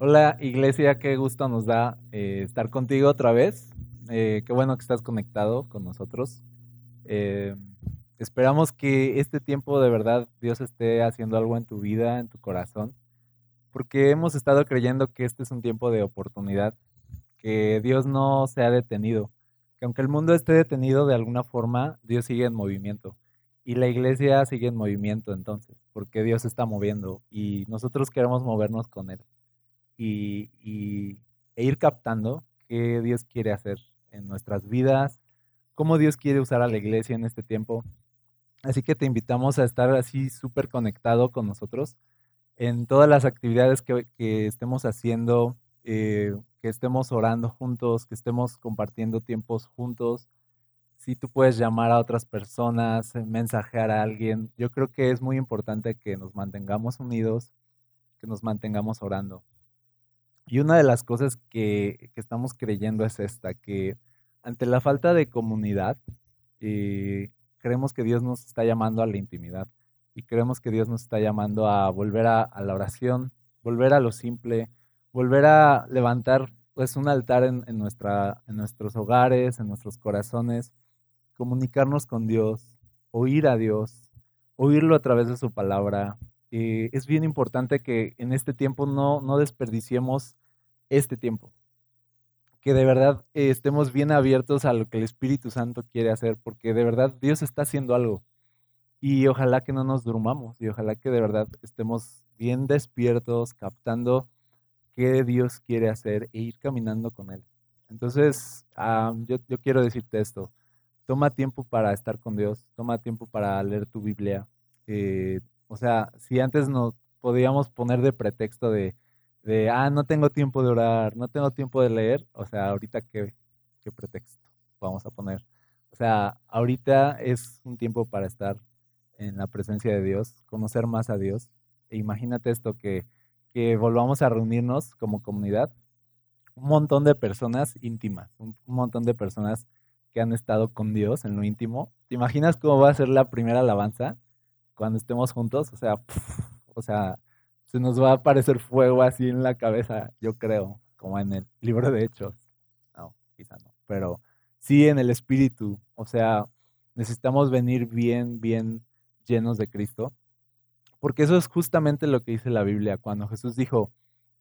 Hola Iglesia, qué gusto nos da eh, estar contigo otra vez. Eh, qué bueno que estás conectado con nosotros. Eh, esperamos que este tiempo de verdad Dios esté haciendo algo en tu vida, en tu corazón, porque hemos estado creyendo que este es un tiempo de oportunidad, que Dios no se ha detenido, que aunque el mundo esté detenido de alguna forma, Dios sigue en movimiento. Y la iglesia sigue en movimiento entonces, porque Dios está moviendo y nosotros queremos movernos con Él y, y, e ir captando qué Dios quiere hacer en nuestras vidas, cómo Dios quiere usar a la iglesia en este tiempo. Así que te invitamos a estar así súper conectado con nosotros en todas las actividades que, que estemos haciendo, eh, que estemos orando juntos, que estemos compartiendo tiempos juntos. Si tú puedes llamar a otras personas, eh, mensajear a alguien, yo creo que es muy importante que nos mantengamos unidos, que nos mantengamos orando. Y una de las cosas que, que estamos creyendo es esta, que ante la falta de comunidad, eh, creemos que Dios nos está llamando a la intimidad y creemos que Dios nos está llamando a volver a, la oración, volver a lo simple, volver a levantar pues un altar en, en, nuestra, en nuestros hogares, en nuestros corazones, comunicarnos con Dios, oír a Dios, oírlo a través de su palabra, eh, es bien importante que en este tiempo no, no desperdiciemos este tiempo. Que de verdad estemos bien abiertos a lo que el Espíritu Santo quiere hacer, porque de verdad Dios está haciendo algo. Y ojalá que no nos durmamos y ojalá que de verdad estemos bien despiertos, captando qué Dios quiere hacer e ir caminando con Él. Entonces, um, yo, yo quiero decirte esto. Toma tiempo para estar con Dios, toma tiempo para leer tu Biblia, eh, o sea, si antes nos podíamos poner de pretexto de, de, ah, no tengo tiempo de orar, no tengo tiempo de leer, o sea, ahorita qué, pretexto vamos a poner. O sea, ahorita es un tiempo para estar en la presencia de Dios, conocer más a Dios. E imagínate esto, que, que volvamos a reunirnos como comunidad, un montón de personas íntimas, un, un montón de personas que han estado con Dios en lo íntimo. ¿Te imaginas cómo va a ser la primera alabanza? Cuando estemos juntos, o sea, o sea, se nos va a aparecer fuego así en la cabeza, yo creo, como en el libro de Hechos. No, quizá no, pero sí en el espíritu, o sea, necesitamos venir bien, bien llenos de Cristo, porque eso es justamente lo que dice la Biblia, cuando Jesús dijo,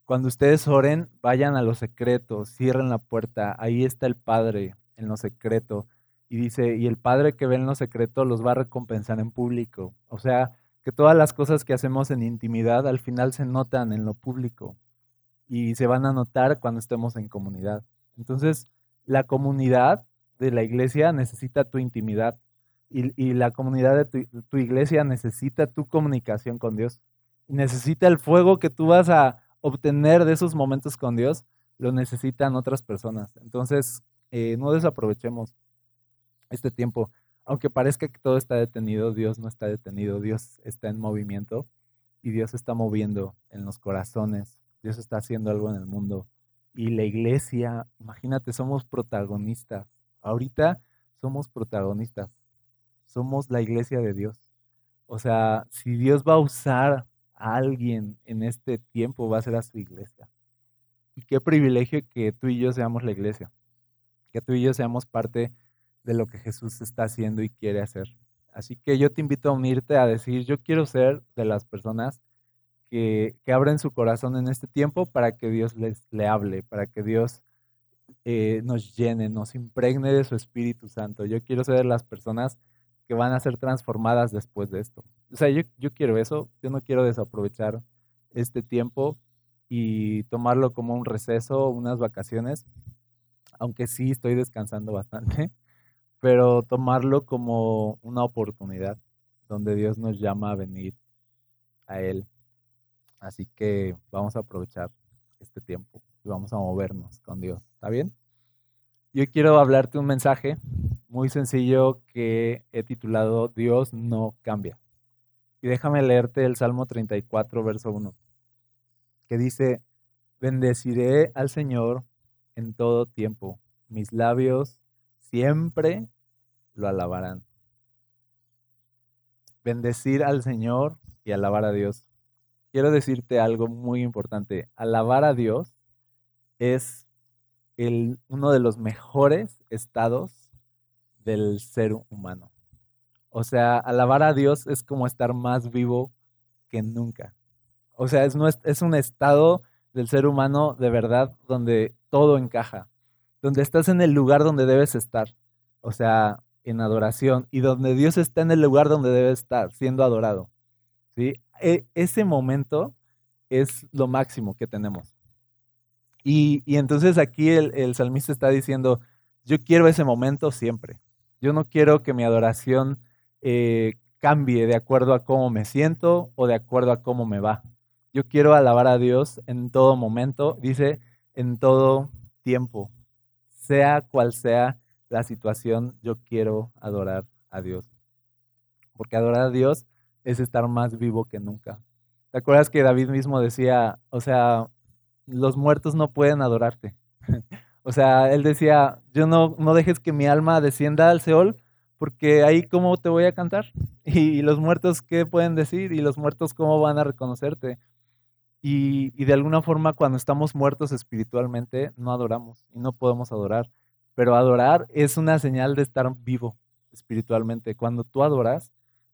cuando ustedes oren, vayan a lo secreto, cierren la puerta, ahí está el Padre en lo secreto y dice, y el Padre que ve en lo secreto los va a recompensar en público. O sea, que todas las cosas que hacemos en intimidad al final se notan en lo público y se van a notar cuando estemos en comunidad. Entonces, la comunidad de la iglesia necesita tu intimidad y, la comunidad de tu, iglesia necesita tu comunicación con Dios. Necesita el fuego que tú vas a obtener de esos momentos con Dios, lo necesitan otras personas. Entonces, eh, no desaprovechemos este tiempo. Aunque parezca que todo está detenido, Dios no está detenido, Dios está en movimiento y Dios está moviendo en los corazones, Dios está haciendo algo en el mundo. Y la iglesia, imagínate, somos protagonistas. Ahorita somos protagonistas. Somos la iglesia de Dios. O sea, si Dios va a usar a alguien en este tiempo, va a ser a su iglesia. Y qué privilegio que tú y yo seamos la iglesia. Que tú y yo seamos parte de lo que Jesús está haciendo y quiere hacer. Así que yo te invito a unirte a decir, yo quiero ser de las personas que, que abren su corazón en este tiempo para que Dios les le hable, para que Dios eh, nos llene, nos impregne de su Espíritu Santo. Yo quiero ser de las personas que van a ser transformadas después de esto. O sea, yo, yo quiero eso, yo no quiero desaprovechar este tiempo y tomarlo como un receso, unas vacaciones, aunque sí estoy descansando bastante pero tomarlo como una oportunidad donde Dios nos llama a venir a Él. Así que vamos a aprovechar este tiempo y vamos a movernos con Dios. ¿Está bien? Yo quiero hablarte un mensaje muy sencillo que he titulado Dios no cambia. Y déjame leerte el Salmo 34, verso 1, que dice, bendeciré al Señor en todo tiempo. Mis labios siempre lo alabarán. Bendecir al Señor y alabar a Dios. quiero decirte algo muy importante. Alabar a Dios es uno de los mejores estados del ser humano. O sea, alabar a Dios es como estar más vivo que nunca. O sea, es, es un estado del ser humano de verdad donde todo encaja, donde estás en el lugar donde debes estar, o sea, en adoración, y donde Dios está en el lugar donde debe estar, siendo adorado. ¿sí? E, ese momento es lo máximo que tenemos. Y, entonces aquí el, salmista está diciendo, yo quiero ese momento siempre. Yo no quiero que mi adoración eh, cambie de acuerdo a cómo me siento o de acuerdo a cómo me va. Yo quiero alabar a Dios en todo momento, dice, en todo tiempo. Sea cual sea la situación, yo quiero adorar a Dios. Porque adorar a Dios es estar más vivo que nunca. ¿Te acuerdas que David mismo decía, o sea, los muertos no pueden adorarte? o sea, él decía, yo no, no dejes que mi alma descienda al Seol, porque ahí cómo te voy a cantar. Y, los muertos, ¿qué pueden decir? Y los muertos, ¿cómo van a reconocerte? Y, y, de alguna forma, cuando estamos muertos espiritualmente, no adoramos y no podemos adorar. Pero adorar es una señal de estar vivo espiritualmente. Cuando tú adoras,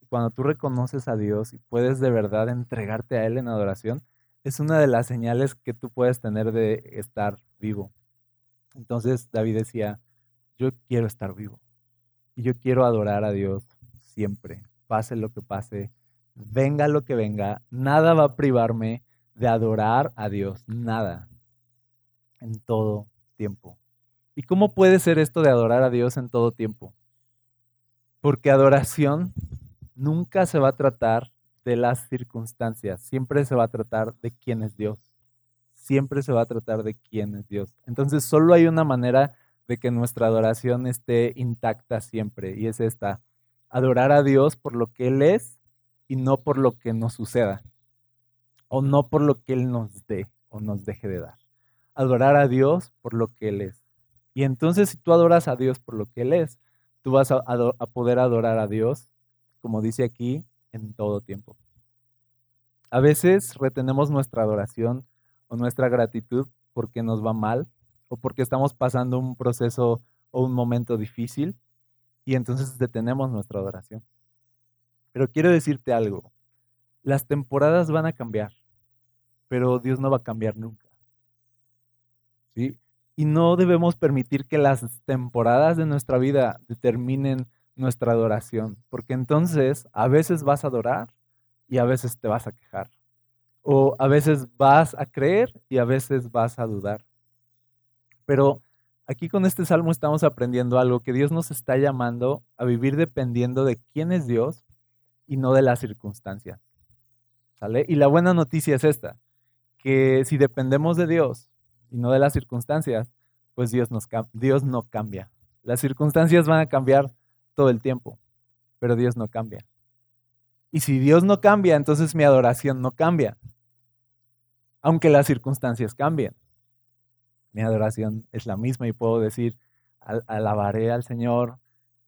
cuando tú reconoces a Dios y puedes de verdad entregarte a Él en adoración, es una de las señales que tú puedes tener de estar vivo. Entonces David decía, yo quiero estar vivo y yo quiero adorar a Dios siempre, pase lo que pase, venga lo que venga, nada va a privarme de adorar a Dios, nada, en todo tiempo. ¿Y cómo puede ser esto de adorar a Dios en todo tiempo? Porque adoración nunca se va a tratar de las circunstancias, siempre se va a tratar de quién es Dios. Siempre se va a tratar de quién es Dios. Entonces solo hay una manera de que nuestra adoración esté intacta siempre y es esta, adorar a Dios por lo que Él es y no por lo que nos suceda o no por lo que Él nos dé o nos deje de dar. Adorar a Dios por lo que Él es. Y entonces si tú adoras a Dios por lo que Él es, tú vas a, a poder adorar a Dios como dice aquí, en todo tiempo. A veces retenemos nuestra adoración o nuestra gratitud porque nos va mal o porque estamos pasando un proceso o un momento difícil y entonces detenemos nuestra adoración. Pero quiero decirte algo, las temporadas van a cambiar, pero Dios no va a cambiar nunca. ¿Sí? Y no debemos permitir que las temporadas de nuestra vida determinen nuestra adoración, porque entonces a veces vas a adorar y a veces te vas a quejar, o a veces vas a creer y a veces vas a dudar. Pero aquí con este salmo estamos aprendiendo algo, que Dios nos está llamando a vivir dependiendo de quién es Dios y no de las circunstancias. ¿Sale? Y la buena noticia es esta, que si dependemos de Dios y no de las circunstancias, pues Dios, nos, Dios no cambia. Las circunstancias van a cambiar todo el tiempo, pero Dios no cambia. Y si Dios no cambia, entonces mi adoración no cambia, aunque las circunstancias cambien. Mi adoración es la misma y puedo decir, alabaré al Señor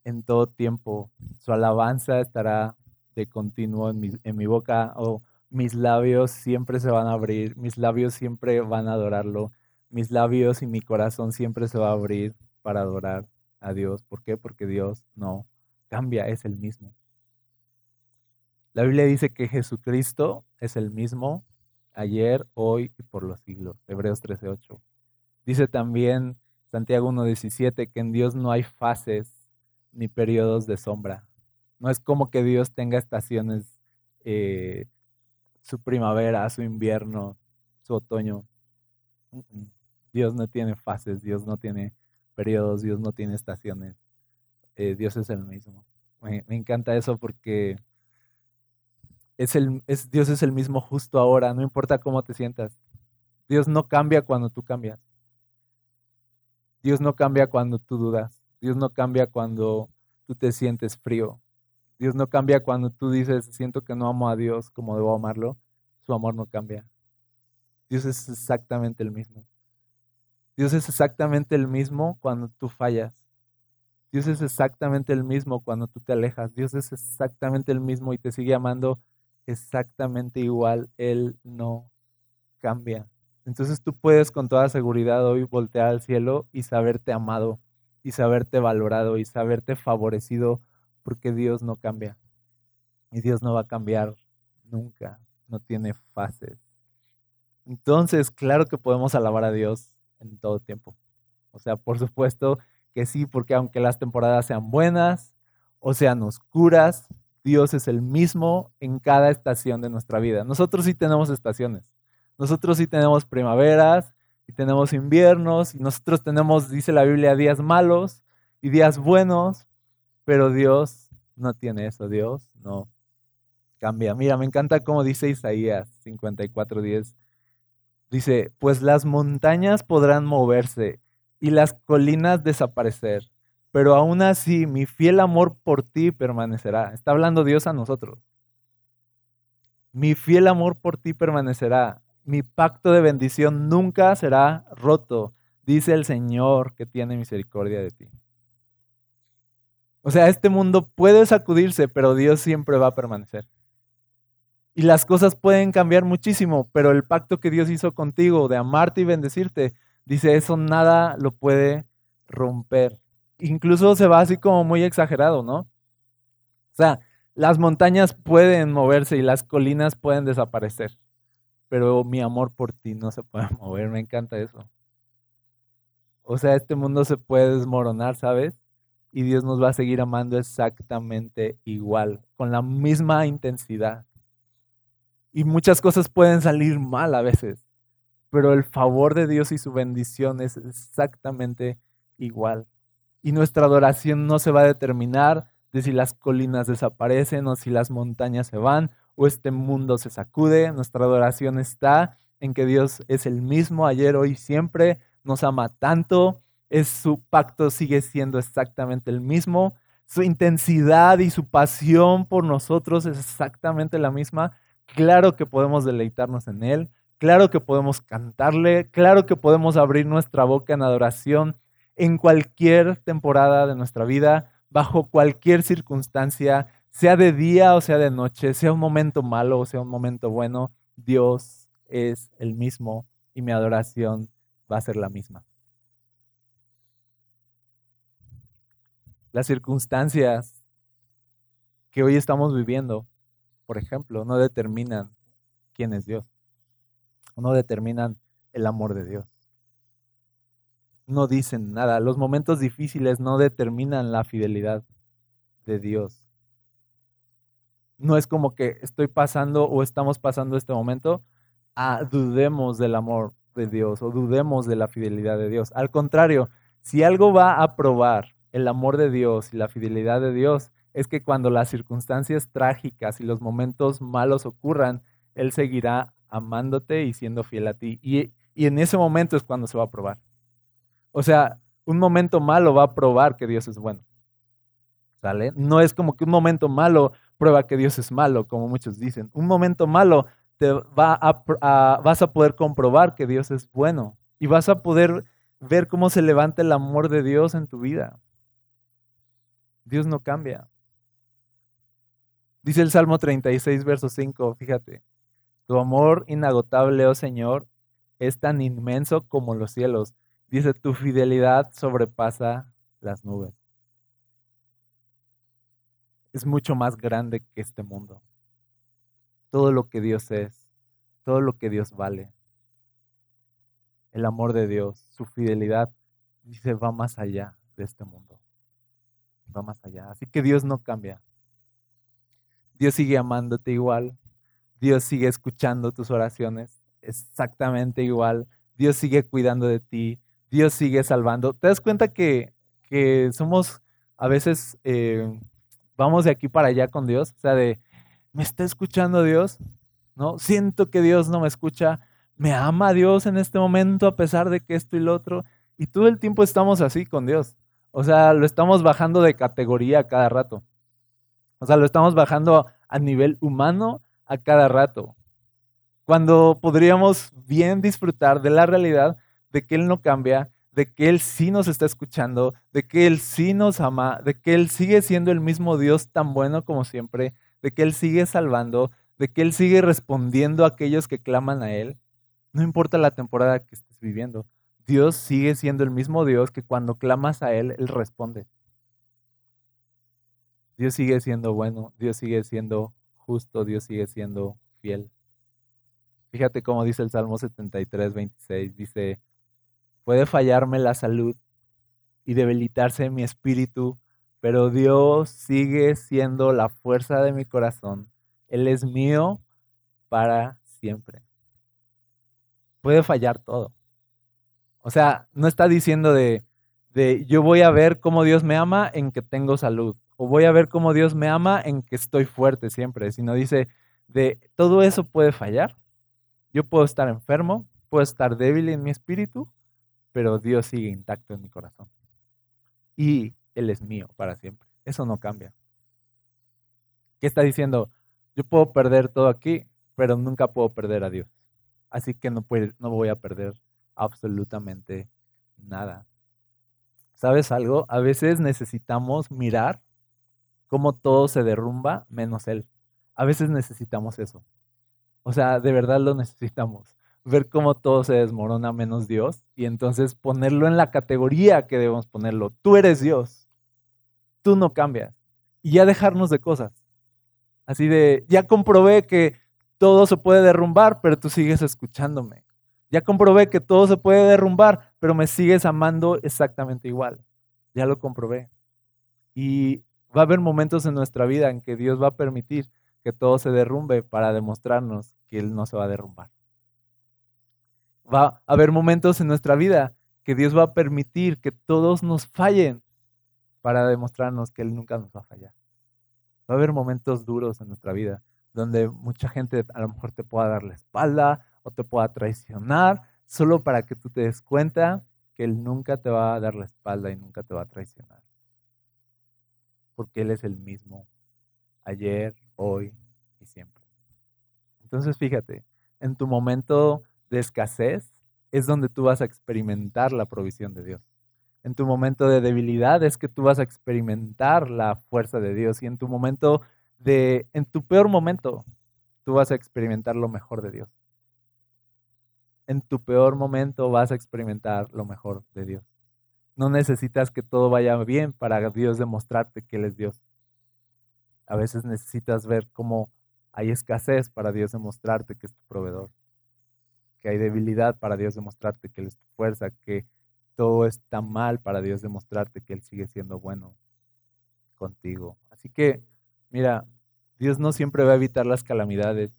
en todo tiempo. Su alabanza estará de continuo en mi, en mi boca o mis labios siempre se van a abrir, mis labios siempre van a adorarlo, mis labios y mi corazón siempre se va a abrir para adorar a Dios. ¿Por qué? Porque Dios no cambia, es el mismo. La Biblia dice que Jesucristo es el mismo ayer, hoy y por los siglos. Hebreos 13:8. Dice también Santiago 1:17 que en Dios no hay fases ni periodos de sombra. No es como que Dios tenga estaciones, eh, su primavera, su invierno, su otoño. Dios no tiene fases, Dios no tiene periodos, Dios no tiene estaciones, eh, Dios es el mismo. Me, encanta eso porque es el, es, Dios es el mismo justo ahora, no importa cómo te sientas. Dios no cambia cuando tú cambias. Dios no cambia cuando tú dudas. Dios no cambia cuando tú te sientes frío. Dios no cambia cuando tú dices, siento que no amo a Dios como debo amarlo. Su amor no cambia. Dios es exactamente el mismo. Dios es exactamente el mismo cuando tú fallas. Dios es exactamente el mismo cuando tú te alejas. Dios es exactamente el mismo y te sigue amando exactamente igual, Él no cambia. Entonces tú puedes con toda seguridad hoy voltear al cielo y saberte amado y saberte valorado y saberte favorecido porque Dios no cambia. Y Dios no va a cambiar nunca, no tiene fases. Entonces, claro que podemos alabar a Dios en todo tiempo. O sea, por supuesto que sí, porque aunque las temporadas sean buenas o sean oscuras, Dios es el mismo en cada estación de nuestra vida. Nosotros sí tenemos estaciones. Nosotros sí tenemos primaveras y tenemos inviernos y nosotros tenemos, dice la Biblia, días malos y días buenos, pero Dios no tiene eso. Dios no cambia. Mira, me encanta cómo dice Isaías 54:10. Dice, pues las montañas podrán moverse y las colinas desaparecer, pero aún así mi fiel amor por ti permanecerá. Está hablando Dios a nosotros. Mi fiel amor por ti permanecerá. Mi pacto de bendición nunca será roto, dice el Señor que tiene misericordia de ti. O sea, este mundo puede sacudirse, pero Dios siempre va a permanecer. Y las cosas pueden cambiar muchísimo, pero el pacto que Dios hizo contigo de amarte y bendecirte, dice eso nada lo puede romper. Incluso se va así como muy exagerado, ¿no? O sea, las montañas pueden moverse y las colinas pueden desaparecer, pero mi amor por ti no se puede mover, me encanta eso. O sea, este mundo se puede desmoronar, ¿sabes? Y Dios nos va a seguir amando exactamente igual, con la misma intensidad. Y muchas cosas pueden salir mal a veces, pero el favor de Dios y su bendición es exactamente igual. Y nuestra adoración no se va a determinar de si las colinas desaparecen o si las montañas se van o este mundo se sacude. Nuestra adoración está en que Dios es el mismo ayer, hoy, siempre, nos ama tanto, es su pacto sigue siendo exactamente el mismo, su intensidad y su pasión por nosotros es exactamente la misma Claro que podemos deleitarnos en Él, claro que podemos cantarle, claro que podemos abrir nuestra boca en adoración en cualquier temporada de nuestra vida, bajo cualquier circunstancia, sea de día o sea de noche, sea un momento malo o sea un momento bueno, Dios es el mismo y mi adoración va a ser la misma. Las circunstancias que hoy estamos viviendo por ejemplo, no determinan quién es Dios. No determinan el amor de Dios. No dicen nada. Los momentos difíciles no determinan la fidelidad de Dios. No es como que estoy pasando o estamos pasando este momento, ah, dudemos del amor de Dios o dudemos de la fidelidad de Dios. Al contrario, si algo va a probar el amor de Dios y la fidelidad de Dios, es que cuando las circunstancias trágicas y los momentos malos ocurran, Él seguirá amándote y siendo fiel a ti. Y, en ese momento es cuando se va a probar. O sea, un momento malo va a probar que Dios es bueno. ¿Sale? No es como que un momento malo prueba que Dios es malo, como muchos dicen. Un momento malo te va a, vas a poder comprobar que Dios es bueno y vas a poder ver cómo se levanta el amor de Dios en tu vida. Dios no cambia. Dice el Salmo 36, verso 5, fíjate, tu amor inagotable, oh Señor, es tan inmenso como los cielos. Dice, tu fidelidad sobrepasa las nubes. Es mucho más grande que este mundo. Todo lo que Dios es, todo lo que Dios vale. El amor de Dios, su fidelidad, dice, va más allá de este mundo. Va más allá. Así que Dios no cambia. Dios sigue amándote igual. Dios sigue escuchando tus oraciones exactamente igual. Dios sigue cuidando de ti. Dios sigue salvando. ¿Te das cuenta que, somos a veces, eh, vamos de aquí para allá con Dios? O sea, de, ¿me está escuchando Dios? ¿No? Siento que Dios no me escucha. ¿Me ama Dios en este momento a pesar de que esto y lo otro? Y todo el tiempo estamos así con Dios. O sea, lo estamos bajando de categoría cada rato. O sea, lo estamos bajando a nivel humano a cada rato. Cuando podríamos bien disfrutar de la realidad de que Él no cambia, de que Él sí nos está escuchando, de que Él sí nos ama, de que Él sigue siendo el mismo Dios tan bueno como siempre, de que Él sigue salvando, de que Él sigue respondiendo a aquellos que claman a Él. No importa la temporada que estés viviendo, Dios sigue siendo el mismo Dios que cuando clamas a Él, Él responde. Dios sigue siendo bueno, Dios sigue siendo justo, Dios sigue siendo fiel. Fíjate cómo dice el Salmo 73, 26. Dice, puede fallarme la salud y debilitarse mi espíritu, pero Dios sigue siendo la fuerza de mi corazón. Él es mío para siempre. Puede fallar todo. O sea, no está diciendo de, de yo voy a ver cómo Dios me ama en que tengo salud, o voy a ver cómo Dios me ama en que estoy fuerte siempre, sino dice de todo eso puede fallar. Yo puedo estar enfermo, puedo estar débil en mi espíritu, pero Dios sigue intacto en mi corazón. Y Él es mío para siempre. Eso no cambia. ¿Qué está diciendo? Yo puedo perder todo aquí, pero nunca puedo perder a Dios. Así que no, no voy a perder absolutamente nada. ¿Sabes algo? A veces necesitamos mirar cómo todo se derrumba menos Él. A veces necesitamos eso. O sea, de verdad lo necesitamos. Ver cómo todo se desmorona menos Dios y entonces ponerlo en la categoría que debemos ponerlo. Tú eres Dios. Tú no cambias. Y ya dejarnos de cosas. Así de, ya comprobé que todo se puede derrumbar, pero tú sigues escuchándome. Ya comprobé que todo se puede derrumbar, pero me sigues amando exactamente igual. Ya lo comprobé. Y va a haber momentos en nuestra vida en que Dios va a permitir que todo se derrumbe para demostrarnos que Él no se va a derrumbar. Va a haber momentos en nuestra vida que Dios va a permitir que todos nos fallen para demostrarnos que Él nunca nos va a fallar. Va a haber momentos duros en nuestra vida donde mucha gente a lo mejor te pueda dar la espalda o te pueda traicionar, solo para que tú te des cuenta que Él nunca te va a dar la espalda y nunca te va a traicionar. Porque Él es el mismo, ayer, hoy y siempre. Entonces fíjate, en tu momento de escasez es donde tú vas a experimentar la provisión de Dios. En tu momento de debilidad es que tú vas a experimentar la fuerza de Dios. Y en tu momento de, en tu peor momento, tú vas a experimentar lo mejor de Dios en tu peor momento vas a experimentar lo mejor de Dios. No necesitas que todo vaya bien para Dios demostrarte que Él es Dios. A veces necesitas ver cómo hay escasez para Dios demostrarte que es tu proveedor. Que hay debilidad para Dios demostrarte que Él es tu fuerza. Que todo está mal para Dios demostrarte que Él sigue siendo bueno contigo. Así que, mira, Dios no siempre va a evitar las calamidades.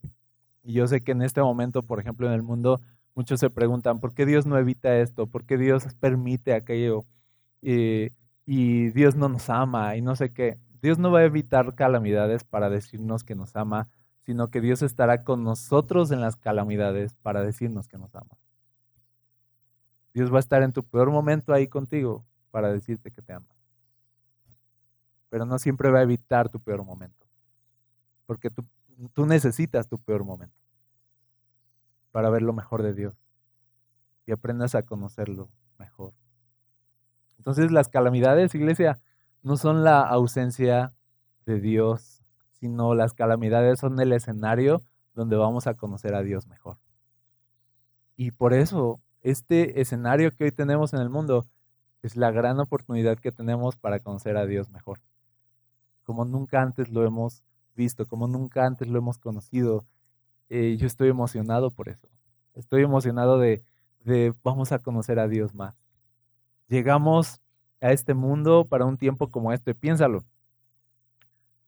Y yo sé que en este momento, por ejemplo, en el mundo Muchos se preguntan, ¿por qué Dios no evita esto? ¿Por qué Dios permite aquello? Eh, y Dios no nos ama y no sé qué. Dios no va a evitar calamidades para decirnos que nos ama, sino que Dios estará con nosotros en las calamidades para decirnos que nos ama. Dios va a estar en tu peor momento ahí contigo para decirte que te ama. Pero no siempre va a evitar tu peor momento, porque tú, tú necesitas tu peor momento para ver lo mejor de Dios y aprendas a conocerlo mejor. Entonces las calamidades, iglesia, no son la ausencia de Dios, sino las calamidades son el escenario donde vamos a conocer a Dios mejor. Y por eso este escenario que hoy tenemos en el mundo es la gran oportunidad que tenemos para conocer a Dios mejor. Como nunca antes lo hemos visto, como nunca antes lo hemos conocido, eh, yo estoy emocionado por eso. Estoy emocionado de, de vamos a conocer a Dios más. Llegamos a este mundo para un tiempo como este. Piénsalo.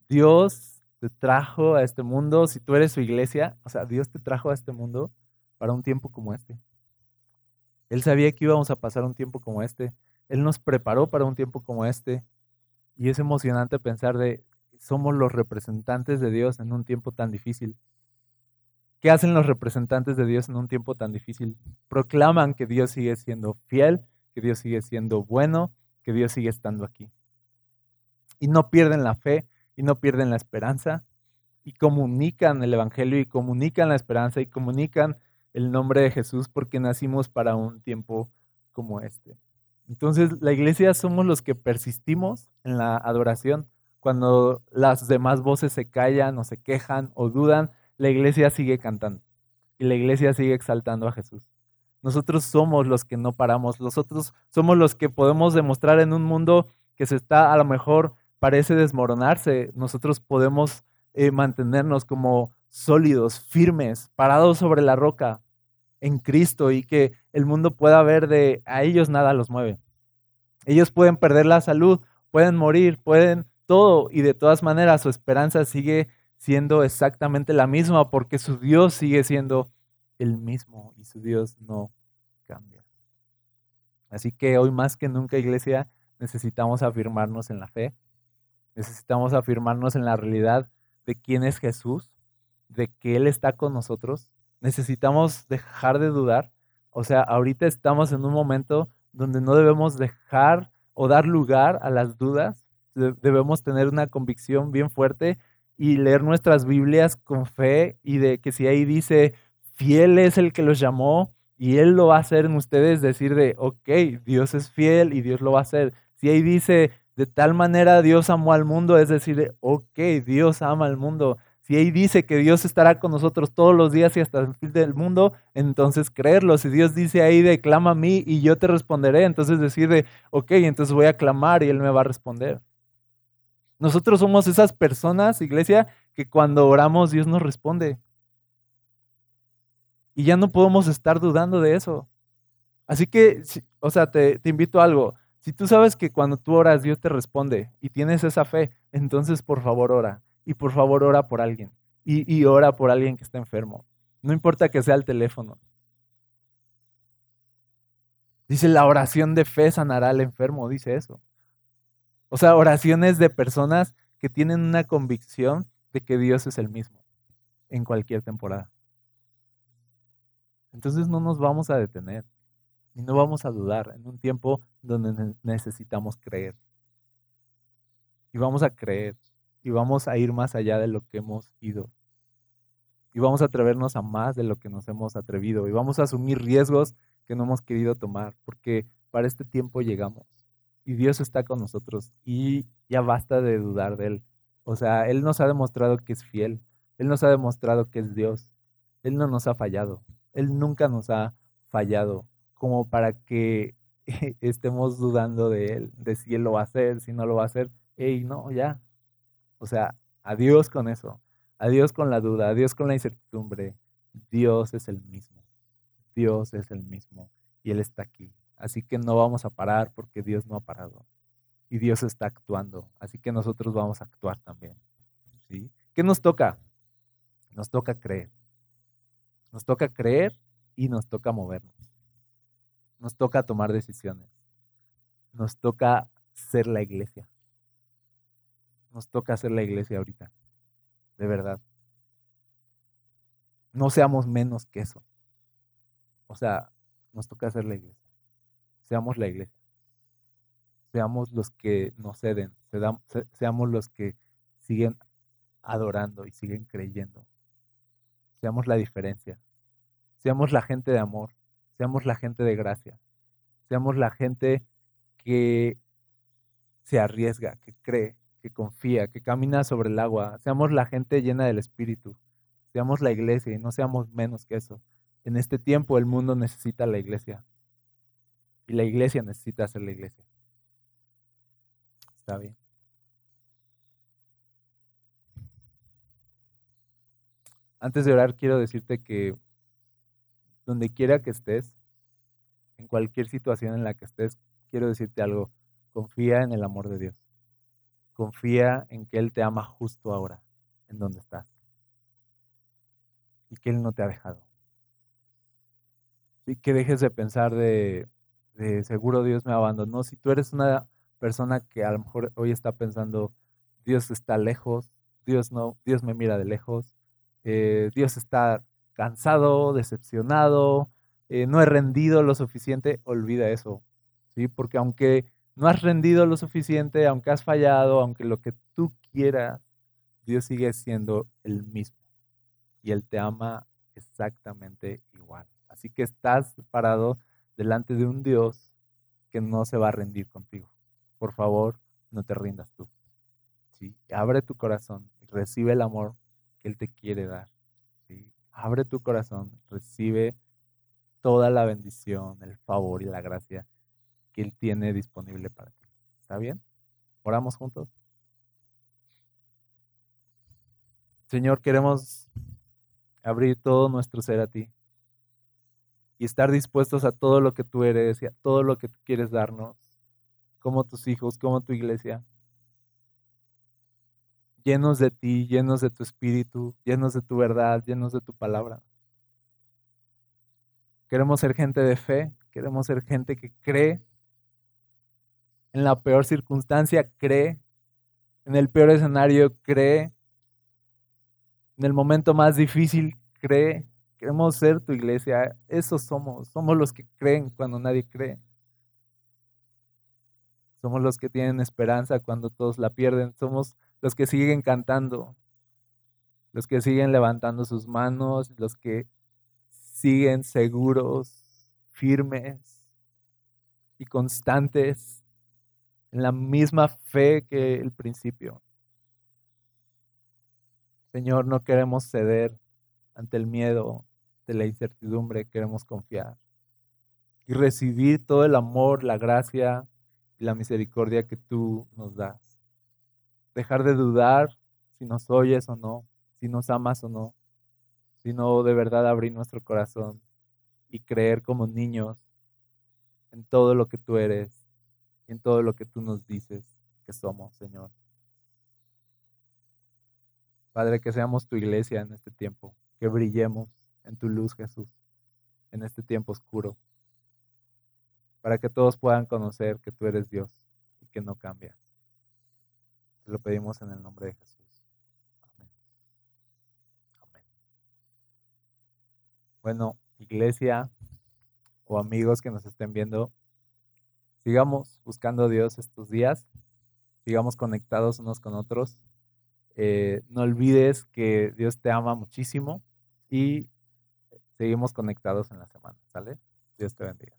Dios te trajo a este mundo, si tú eres su iglesia, o sea, Dios te trajo a este mundo para un tiempo como este. Él sabía que íbamos a pasar un tiempo como este. Él nos preparó para un tiempo como este. Y es emocionante pensar de, somos los representantes de Dios en un tiempo tan difícil. ¿Qué hacen los representantes de Dios en un tiempo tan difícil? Proclaman que Dios sigue siendo fiel, que Dios sigue siendo bueno, que Dios sigue estando aquí. Y no pierden la fe y no pierden la esperanza y comunican el Evangelio y comunican la esperanza y comunican el nombre de Jesús porque nacimos para un tiempo como este. Entonces la iglesia somos los que persistimos en la adoración cuando las demás voces se callan o se quejan o dudan la iglesia sigue cantando y la iglesia sigue exaltando a Jesús. Nosotros somos los que no paramos, nosotros somos los que podemos demostrar en un mundo que se está a lo mejor parece desmoronarse, nosotros podemos eh, mantenernos como sólidos, firmes, parados sobre la roca en Cristo y que el mundo pueda ver de a ellos nada los mueve. Ellos pueden perder la salud, pueden morir, pueden todo y de todas maneras su esperanza sigue siendo exactamente la misma porque su Dios sigue siendo el mismo y su Dios no cambia. Así que hoy más que nunca, iglesia, necesitamos afirmarnos en la fe, necesitamos afirmarnos en la realidad de quién es Jesús, de que Él está con nosotros. Necesitamos dejar de dudar. O sea, ahorita estamos en un momento donde no debemos dejar o dar lugar a las dudas. Debemos tener una convicción bien fuerte y leer nuestras Biblias con fe y de que si ahí dice, fiel es el que los llamó y Él lo va a hacer en ustedes, decir de, ok, Dios es fiel y Dios lo va a hacer. Si ahí dice, de tal manera Dios amó al mundo, es decir, ok, Dios ama al mundo. Si ahí dice que Dios estará con nosotros todos los días y hasta el fin del mundo, entonces creerlo. Si Dios dice ahí de clama a mí y yo te responderé, entonces decir de, ok, entonces voy a clamar y Él me va a responder. Nosotros somos esas personas, iglesia, que cuando oramos Dios nos responde. Y ya no podemos estar dudando de eso. Así que, o sea, te, invito a algo. Si tú sabes que cuando tú oras Dios te responde y tienes esa fe, entonces por favor ora. Y por favor ora por alguien. Y, y ora por alguien que está enfermo. No importa que sea el teléfono. Dice, la oración de fe sanará al enfermo, dice eso. O sea, oraciones de personas que tienen una convicción de que Dios es el mismo en cualquier temporada. Entonces no nos vamos a detener y no vamos a dudar en un tiempo donde necesitamos creer. Y vamos a creer y vamos a ir más allá de lo que hemos ido. Y vamos a atrevernos a más de lo que nos hemos atrevido. Y vamos a asumir riesgos que no hemos querido tomar, porque para este tiempo llegamos y Dios está con nosotros y ya basta de dudar de Él. O sea, Él nos ha demostrado que es fiel, Él nos ha demostrado que es Dios, Él no nos ha fallado, Él nunca nos ha fallado como para que estemos dudando de Él, de si Él lo va a hacer, si no lo va a hacer. Ey, no, ya. O sea, adiós con eso, adiós con la duda, adiós con la incertidumbre. Dios es el mismo, Dios es el mismo y Él está aquí. Así que no vamos a parar porque Dios no ha parado. Y Dios está actuando. Así que nosotros vamos a actuar también. ¿sí? ¿Qué nos toca? Nos toca creer. Nos toca creer y nos toca movernos. Nos toca tomar decisiones. Nos toca ser la iglesia. Nos toca ser la iglesia ahorita. De verdad. No seamos menos que eso. O sea, nos toca ser la iglesia seamos la iglesia. Seamos los que nos ceden, seamos los que siguen adorando y siguen creyendo. Seamos la diferencia. Seamos la gente de amor. Seamos la gente de gracia. Seamos la gente que se arriesga, que cree, que confía, que camina sobre el agua. Seamos la gente llena del Espíritu. Seamos la iglesia y no seamos menos que eso. En este tiempo el mundo necesita la iglesia. Y la iglesia necesita ser la iglesia. Está bien. Antes de orar, quiero decirte que donde quiera que estés, en cualquier situación en la que estés, quiero decirte algo. Confía en el amor de Dios. Confía en que Él te ama justo ahora, en donde estás. Y que Él no te ha dejado. Y que dejes de pensar de, de seguro Dios me abandonó. Si tú eres una persona que a lo mejor hoy está pensando, Dios está lejos, Dios no, Dios me mira de lejos, eh, Dios está cansado, decepcionado, eh, no he rendido lo suficiente, olvida eso, ¿sí? Porque aunque no has rendido lo suficiente, aunque has fallado, aunque lo que tú quieras, Dios sigue siendo el mismo y Él te ama exactamente igual. Así que estás parado delante de un Dios que no se va a rendir contigo. Por favor, no te rindas tú. ¿sí? Abre tu corazón y recibe el amor que Él te quiere dar. Abre tu corazón, recibe toda la bendición, el favor y la gracia que Él tiene disponible para ti. ¿Está bien? Oramos juntos. Señor, queremos abrir todo nuestro ser a ti y estar dispuestos a todo lo que tú eres y a todo lo que tú quieres darnos, como tus hijos, como tu iglesia. Llenos de ti, llenos de tu espíritu, llenos de tu verdad, llenos de tu palabra. Queremos ser gente de fe, queremos ser gente que cree en la peor circunstancia, cree en el peor escenario, cree en el momento más difícil, cree Queremos ser tu iglesia. Eso somos. Somos los que creen cuando nadie cree. Somos los que tienen esperanza cuando todos la pierden. Somos los que siguen cantando. Los que siguen levantando sus manos. Los que siguen seguros, firmes y constantes en la misma fe que el principio. Señor, no queremos ceder ante el miedo, de la incertidumbre, queremos confiar y recibir todo el amor, la gracia y la misericordia que tú nos das. Dejar de dudar si nos oyes o no, si nos amas o no, sino de verdad abrir nuestro corazón y creer como niños en todo lo que tú eres y en todo lo que tú nos dices que somos, Señor. Padre, que seamos tu iglesia en este tiempo, que brillemos en tu luz, Jesús, en este tiempo oscuro, para que todos puedan conocer que tú eres Dios y que no cambias. Te lo pedimos en el nombre de Jesús. Amén. Amén. Bueno, iglesia o amigos que nos estén viendo, sigamos buscando a Dios estos días, sigamos conectados unos con otros. Eh, no olvides que Dios te ama muchísimo y seguimos conectados en la semana, ¿sale? Dios te bendiga.